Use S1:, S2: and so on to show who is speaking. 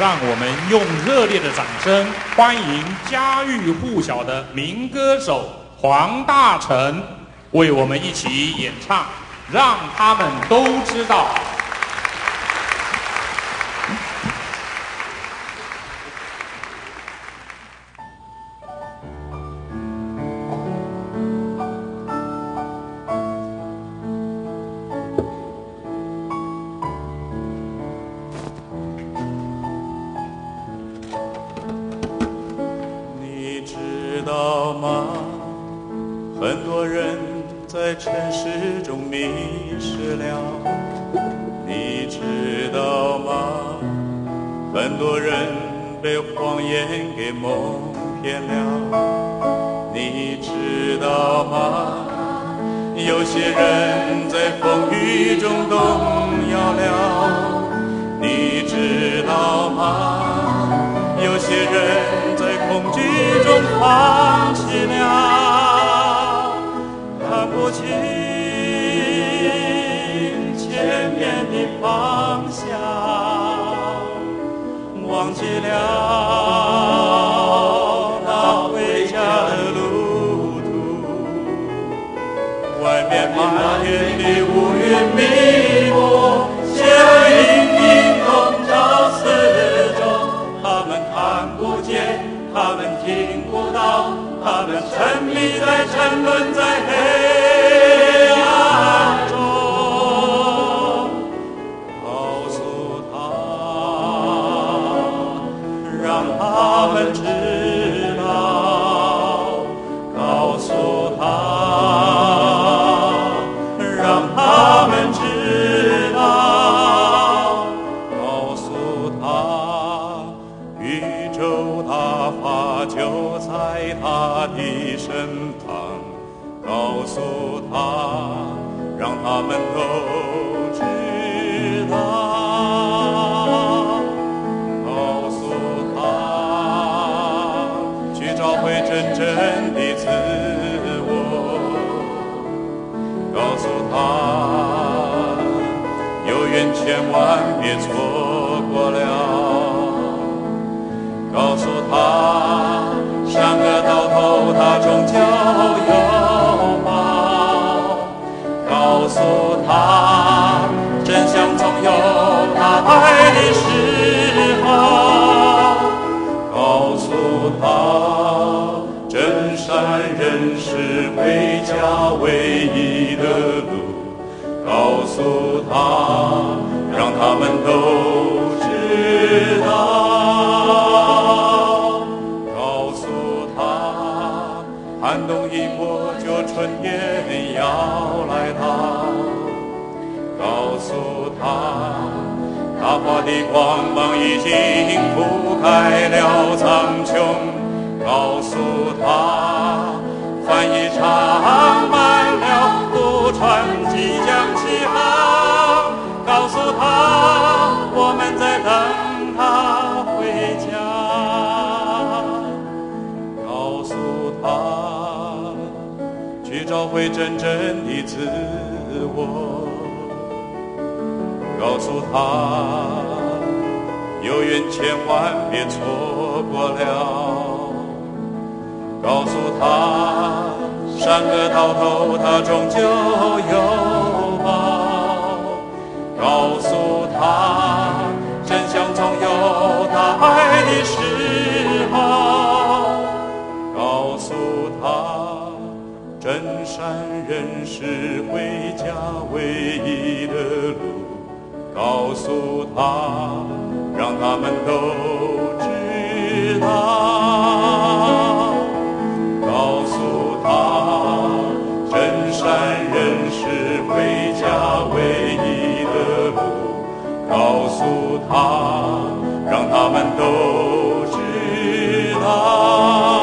S1: 让我们用热烈的掌声欢迎家喻户晓的民歌手黄大成，为我们一起演唱，让他们都知道。
S2: 很多人在城市中迷失了。你知道吗？很多人被谎言给蒙骗了。你知道吗？有些人在风雨中动摇了。你知道吗？有些人在恐惧中放忘记了那回家的路途。外面漫天的乌云密布，血淋淋笼罩四周。他们看不见，他们听不到，他们沉迷在沉沦在黑宙大法就在他的身旁。告诉他，让他们都知道。告诉他，去找回真正的自我。告诉他，有缘千万别错过了。告诉他，善恶到头他终究有报。告诉他，真相总有它爱的时候。告诉他，真善人是回家唯一的路。告诉他，让他们都大花的光芒已经覆盖了苍穹。告诉他，帆已长满了，渡船即将起航。告诉他，我们在等他回家。告诉他，去找回真正的自我。告诉他，有缘千万别错过了。告诉他，善恶到头他终究有报。告诉他，真相总有它爱的时候。告诉他，真善人是回家唯一的路。告诉他，让他们都知道。告诉他，真善人是回家唯一的路。告诉他，让他们都知道。